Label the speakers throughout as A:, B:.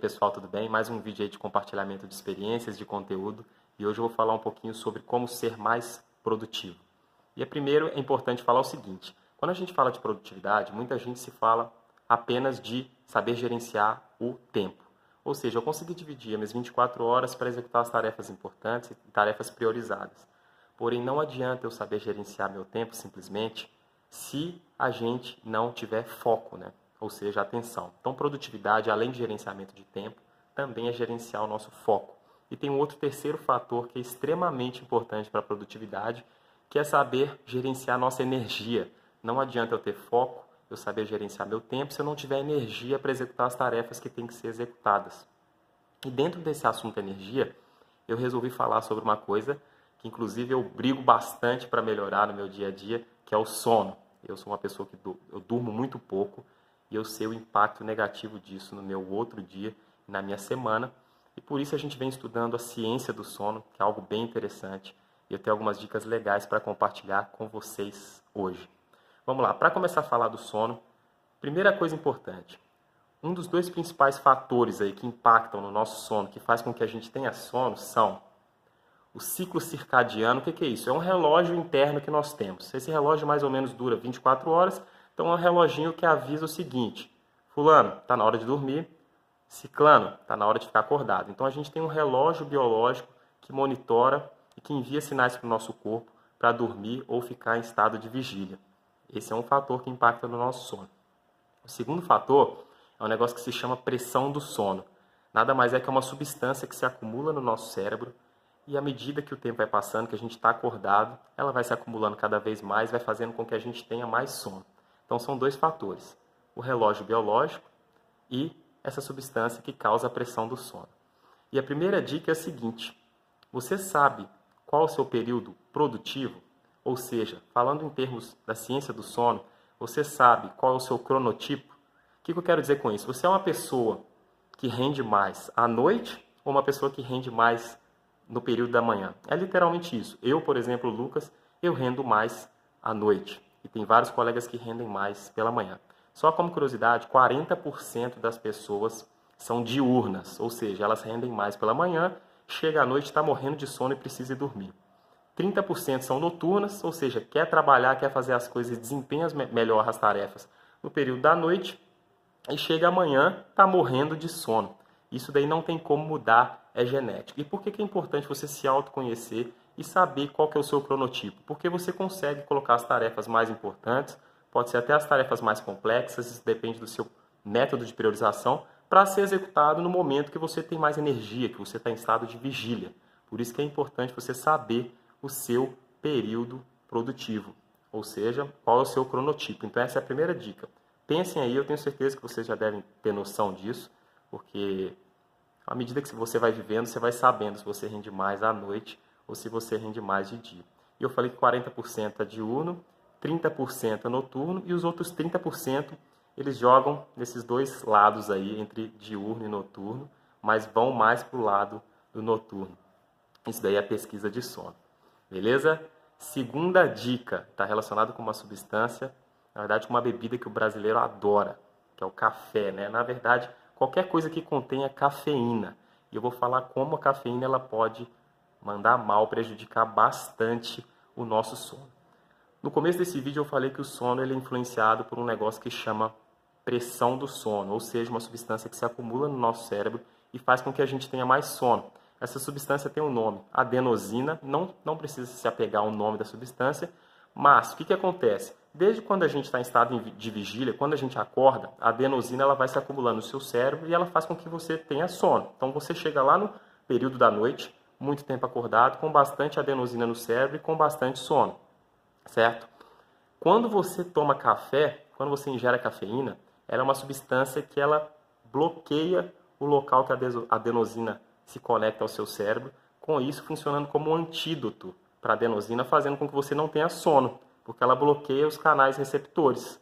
A: pessoal, tudo bem? Mais um vídeo aí de compartilhamento de experiências, de conteúdo e hoje eu vou falar um pouquinho sobre como ser mais produtivo. E primeiro é importante falar o seguinte: quando a gente fala de produtividade, muita gente se fala apenas de saber gerenciar o tempo. Ou seja, eu consegui dividir as minhas 24 horas para executar as tarefas importantes e tarefas priorizadas. Porém, não adianta eu saber gerenciar meu tempo simplesmente se a gente não tiver foco, né? Ou seja, atenção. Então, produtividade, além de gerenciamento de tempo, também é gerenciar o nosso foco. E tem um outro terceiro fator que é extremamente importante para a produtividade, que é saber gerenciar nossa energia. Não adianta eu ter foco, eu saber gerenciar meu tempo, se eu não tiver energia para executar as tarefas que têm que ser executadas. E dentro desse assunto energia, eu resolvi falar sobre uma coisa que inclusive eu brigo bastante para melhorar no meu dia a dia, que é o sono. Eu sou uma pessoa que eu durmo muito pouco e eu sei o impacto negativo disso no meu outro dia, na minha semana. E por isso a gente vem estudando a ciência do sono, que é algo bem interessante. E eu tenho algumas dicas legais para compartilhar com vocês hoje. Vamos lá, para começar a falar do sono, primeira coisa importante. Um dos dois principais fatores aí que impactam no nosso sono, que faz com que a gente tenha sono, são o ciclo circadiano. O que é isso? É um relógio interno que nós temos. Esse relógio mais ou menos dura 24 horas então é um reloginho que avisa o seguinte: Fulano, está na hora de dormir. Ciclano, está na hora de ficar acordado. Então a gente tem um relógio biológico que monitora e que envia sinais para o nosso corpo para dormir ou ficar em estado de vigília. Esse é um fator que impacta no nosso sono. O segundo fator é um negócio que se chama pressão do sono. Nada mais é que uma substância que se acumula no nosso cérebro e à medida que o tempo vai passando, que a gente está acordado, ela vai se acumulando cada vez mais, vai fazendo com que a gente tenha mais sono. Então são dois fatores: o relógio biológico e essa substância que causa a pressão do sono. E a primeira dica é a seguinte: você sabe qual é o seu período produtivo? Ou seja, falando em termos da ciência do sono, você sabe qual é o seu cronotipo? O que eu quero dizer com isso? Você é uma pessoa que rende mais à noite ou uma pessoa que rende mais no período da manhã? É literalmente isso. Eu, por exemplo, Lucas, eu rendo mais à noite e tem vários colegas que rendem mais pela manhã. Só como curiosidade, 40% das pessoas são diurnas, ou seja, elas rendem mais pela manhã, chega à noite, está morrendo de sono e precisa ir dormir. 30% são noturnas, ou seja, quer trabalhar, quer fazer as coisas e desempenha melhor as tarefas no período da noite, e chega amanhã, está morrendo de sono. Isso daí não tem como mudar, é genético. E por que, que é importante você se autoconhecer e saber qual que é o seu cronotipo, porque você consegue colocar as tarefas mais importantes, pode ser até as tarefas mais complexas, isso depende do seu método de priorização, para ser executado no momento que você tem mais energia, que você está em estado de vigília. Por isso que é importante você saber o seu período produtivo, ou seja, qual é o seu cronotipo. Então essa é a primeira dica. Pensem aí, eu tenho certeza que vocês já devem ter noção disso, porque à medida que você vai vivendo, você vai sabendo se você rende mais à noite ou se você rende mais de dia. E eu falei que 40% é diurno, 30% é noturno e os outros 30% eles jogam nesses dois lados aí, entre diurno e noturno, mas vão mais para o lado do noturno. Isso daí é pesquisa de sono. Beleza? Segunda dica, está relacionado com uma substância, na verdade com uma bebida que o brasileiro adora, que é o café, né? Na verdade, qualquer coisa que contenha cafeína. E eu vou falar como a cafeína ela pode mandar mal, prejudicar bastante o nosso sono. No começo desse vídeo eu falei que o sono ele é influenciado por um negócio que chama pressão do sono, ou seja, uma substância que se acumula no nosso cérebro e faz com que a gente tenha mais sono. Essa substância tem um nome, adenosina, não, não precisa se apegar ao nome da substância, mas o que, que acontece? Desde quando a gente está em estado de vigília, quando a gente acorda, a adenosina ela vai se acumulando no seu cérebro e ela faz com que você tenha sono. Então você chega lá no período da noite, muito tempo acordado, com bastante adenosina no cérebro e com bastante sono, certo? Quando você toma café, quando você ingere cafeína, ela é uma substância que ela bloqueia o local que a adenosina se conecta ao seu cérebro, com isso funcionando como um antídoto para a adenosina, fazendo com que você não tenha sono, porque ela bloqueia os canais receptores.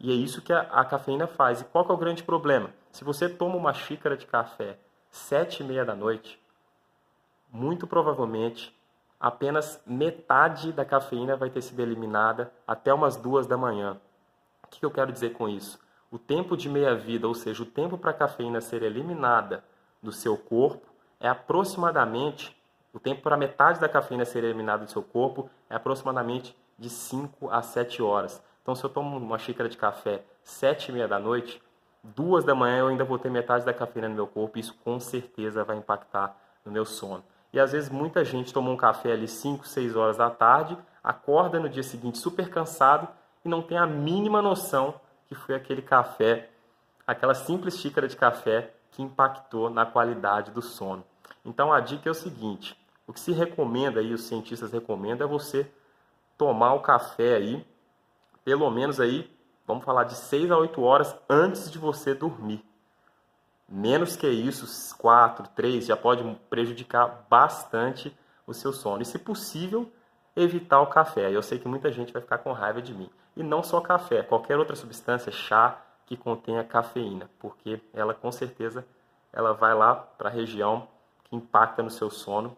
A: E é isso que a, a cafeína faz. E qual é o grande problema? Se você toma uma xícara de café sete e meia da noite, muito provavelmente apenas metade da cafeína vai ter sido eliminada até umas duas da manhã. O que eu quero dizer com isso? o tempo de meia-vida, ou seja, o tempo para a cafeína ser eliminada do seu corpo, é aproximadamente, o tempo para metade da cafeína ser eliminada do seu corpo é aproximadamente de 5 a 7 horas. Então, se eu tomo uma xícara de café 7 e meia da noite, duas da manhã eu ainda vou ter metade da cafeína no meu corpo, isso com certeza vai impactar no meu sono. E às vezes muita gente toma um café ali 5, 6 horas da tarde, acorda no dia seguinte super cansado e não tem a mínima noção que foi aquele café, aquela simples xícara de café que impactou na qualidade do sono. Então a dica é o seguinte: o que se recomenda aí, os cientistas recomendam é você tomar o café aí, pelo menos aí, vamos falar de 6 a 8 horas antes de você dormir. Menos que isso, 4, 3, já pode prejudicar bastante o seu sono. E se possível, evitar o café. Eu sei que muita gente vai ficar com raiva de mim. E não só café, qualquer outra substância, chá que contenha cafeína, porque ela com certeza ela vai lá para a região que impacta no seu sono.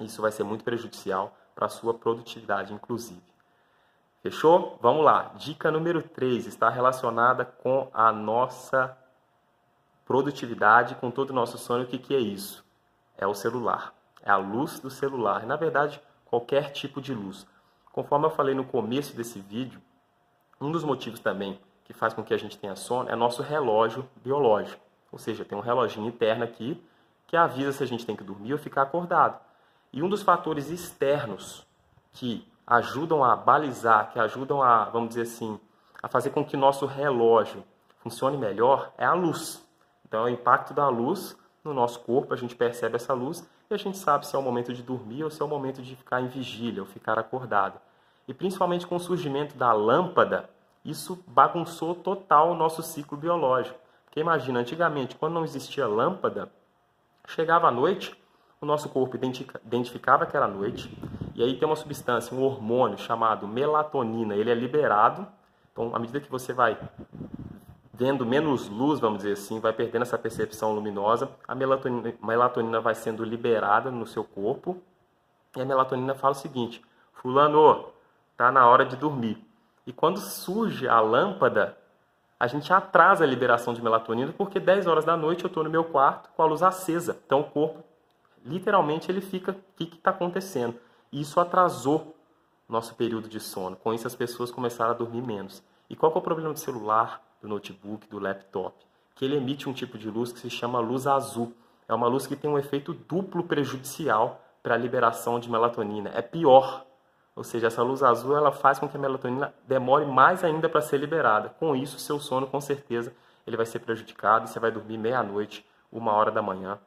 A: Isso vai ser muito prejudicial para a sua produtividade, inclusive. Fechou? Vamos lá. Dica número 3 está relacionada com a nossa produtividade, com todo o nosso sono. O que, que é isso? É o celular. É a luz do celular. Na verdade, qualquer tipo de luz. Conforme eu falei no começo desse vídeo, um dos motivos também que faz com que a gente tenha sono é nosso relógio biológico. Ou seja, tem um reloginho interno aqui que avisa se a gente tem que dormir ou ficar acordado. E um dos fatores externos que ajudam a balizar, que ajudam a, vamos dizer assim, a fazer com que nosso relógio funcione melhor é a luz. Então, é o impacto da luz no nosso corpo, a gente percebe essa luz e a gente sabe se é o momento de dormir ou se é o momento de ficar em vigília ou ficar acordado. E principalmente com o surgimento da lâmpada, isso bagunçou total o nosso ciclo biológico. Porque imagina, antigamente, quando não existia lâmpada, chegava a noite, o nosso corpo identificava aquela noite, e aí tem uma substância, um hormônio chamado melatonina, ele é liberado. Então, à medida que você vai vendo menos luz, vamos dizer assim, vai perdendo essa percepção luminosa, a melatonina, melatonina vai sendo liberada no seu corpo, e a melatonina fala o seguinte: Fulano, Está na hora de dormir. E quando surge a lâmpada, a gente atrasa a liberação de melatonina porque 10 horas da noite eu estou no meu quarto com a luz acesa. Então o corpo, literalmente, ele fica: o que está acontecendo? E isso atrasou nosso período de sono. Com isso, as pessoas começaram a dormir menos. E qual é o problema do celular, do notebook, do laptop? Que ele emite um tipo de luz que se chama luz azul. É uma luz que tem um efeito duplo prejudicial para a liberação de melatonina. É pior ou seja, essa luz azul ela faz com que a melatonina demore mais ainda para ser liberada. Com isso, seu sono com certeza ele vai ser prejudicado você vai dormir meia-noite, uma hora da manhã,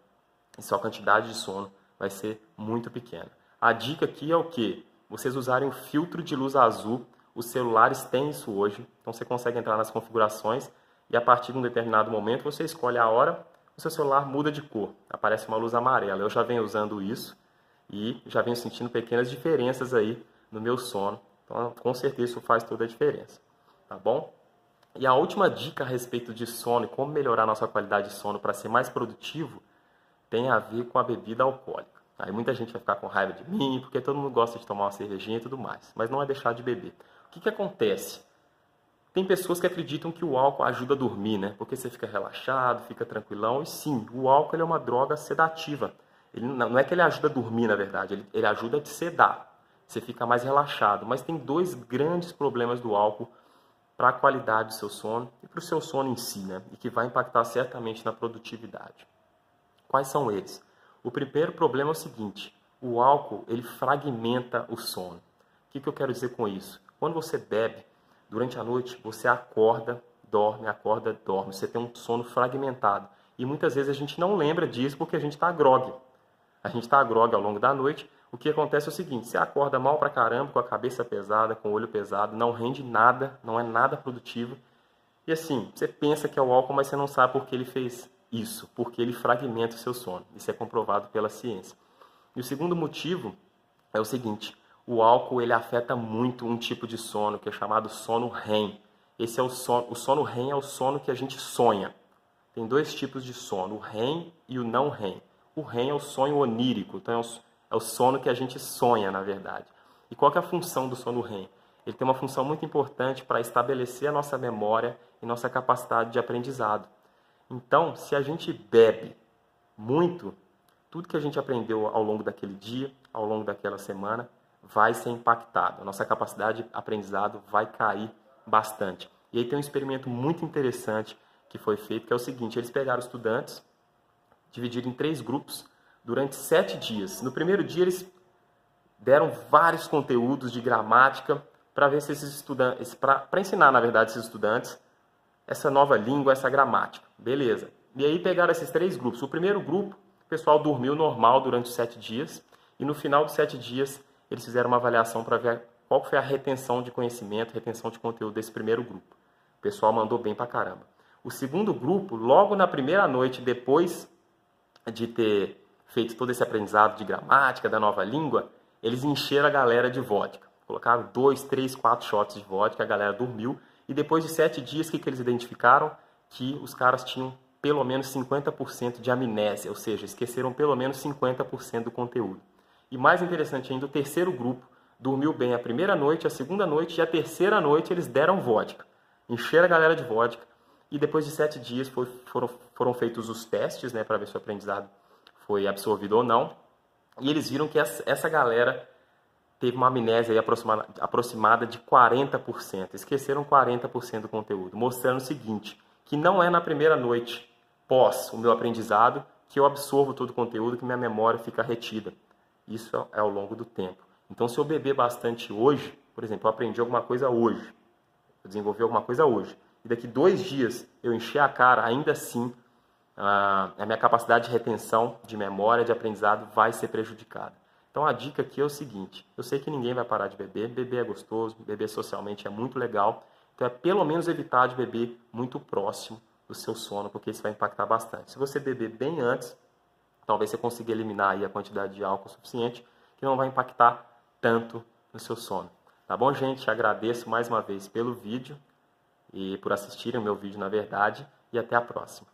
A: e sua quantidade de sono vai ser muito pequena. A dica aqui é o que? Vocês usarem o filtro de luz azul. Os celulares têm isso hoje, então você consegue entrar nas configurações e a partir de um determinado momento você escolhe a hora, o seu celular muda de cor, aparece uma luz amarela. Eu já venho usando isso e já venho sentindo pequenas diferenças aí no meu sono. Então, com certeza isso faz toda a diferença, tá bom? E a última dica a respeito de sono e como melhorar nossa qualidade de sono para ser mais produtivo tem a ver com a bebida alcoólica. Aí muita gente vai ficar com raiva de mim, porque todo mundo gosta de tomar uma cervejinha e tudo mais, mas não é deixar de beber. Que, que acontece? Tem pessoas que acreditam que o álcool ajuda a dormir, né? Porque você fica relaxado, fica tranquilão. E sim, o álcool é uma droga sedativa. Ele, não é que ele ajuda a dormir, na verdade, ele, ele ajuda a te sedar você fica mais relaxado. Mas tem dois grandes problemas do álcool para a qualidade do seu sono e para o seu sono em si, né? E que vai impactar certamente na produtividade. Quais são eles? O primeiro problema é o seguinte: o álcool ele fragmenta o sono. O que, que eu quero dizer com isso? Quando você bebe durante a noite, você acorda, dorme, acorda, dorme. Você tem um sono fragmentado. E muitas vezes a gente não lembra disso porque a gente está grog. A gente está grog ao longo da noite, o que acontece é o seguinte: você acorda mal pra caramba, com a cabeça pesada, com o olho pesado, não rende nada, não é nada produtivo. E assim, você pensa que é o álcool, mas você não sabe por que ele fez isso, porque ele fragmenta o seu sono. Isso é comprovado pela ciência. E o segundo motivo é o seguinte: o álcool ele afeta muito um tipo de sono que é chamado sono REM. Esse é o sono, o sono REM é o sono que a gente sonha. Tem dois tipos de sono, o REM e o não REM. O REM é o sonho onírico, então é o é sono que a gente sonha, na verdade. E qual é a função do sono REM? ele tem uma função muito importante para estabelecer a nossa memória e nossa capacidade de aprendizado. Então, se a gente bebe muito, tudo que a gente aprendeu ao longo daquele dia, ao longo daquela semana, vai ser impactado. A nossa capacidade de aprendizado vai cair bastante. E aí tem um experimento muito interessante que foi feito, que é o seguinte: eles pegaram estudantes, dividiram em três grupos durante sete dias. No primeiro dia eles deram vários conteúdos de gramática para ver se esses estudantes, para ensinar na verdade esses estudantes essa nova língua, essa gramática. Beleza. E aí pegaram esses três grupos. O primeiro grupo, o pessoal dormiu normal durante sete dias e no final dos sete dias eles fizeram uma avaliação para ver qual foi a retenção de conhecimento, retenção de conteúdo desse primeiro grupo. O pessoal mandou bem pra caramba. O segundo grupo, logo na primeira noite, depois de ter feito todo esse aprendizado de gramática, da nova língua, eles encheram a galera de vodka. Colocaram dois, três, quatro shots de vodka, a galera dormiu. E depois de sete dias, o que, que eles identificaram? Que os caras tinham pelo menos 50% de amnésia, ou seja, esqueceram pelo menos 50% do conteúdo. E mais interessante ainda, o terceiro grupo dormiu bem a primeira noite, a segunda noite e a terceira noite eles deram vodka. Encheram a galera de vodka. E depois de sete dias foi, foram, foram feitos os testes né, para ver se o aprendizado foi absorvido ou não. E eles viram que essa, galera teve uma amnésia aproximada, aproximada de 40%. Esqueceram 40% do conteúdo, mostrando o seguinte, que não é na primeira noite pós o meu aprendizado que eu absorvo todo o conteúdo, que minha memória fica retida. Isso é ao longo do tempo. Então, se eu beber bastante hoje, por exemplo, eu aprendi alguma coisa hoje, eu desenvolvi alguma coisa hoje, e daqui dois dias eu encher a cara, ainda assim a minha capacidade de retenção, de memória, de aprendizado vai ser prejudicada. Então a dica aqui é o seguinte: eu sei que ninguém vai parar de beber, beber é gostoso, beber socialmente é muito legal, então é pelo menos evitar de beber muito próximo do seu sono, porque isso vai impactar bastante. Se você beber bem antes, talvez você consiga eliminar aí a quantidade de álcool suficiente, que não vai impactar tanto no seu sono. Tá bom, gente? Agradeço mais uma vez pelo vídeo e por assistirem o meu vídeo, na verdade, e até a próxima.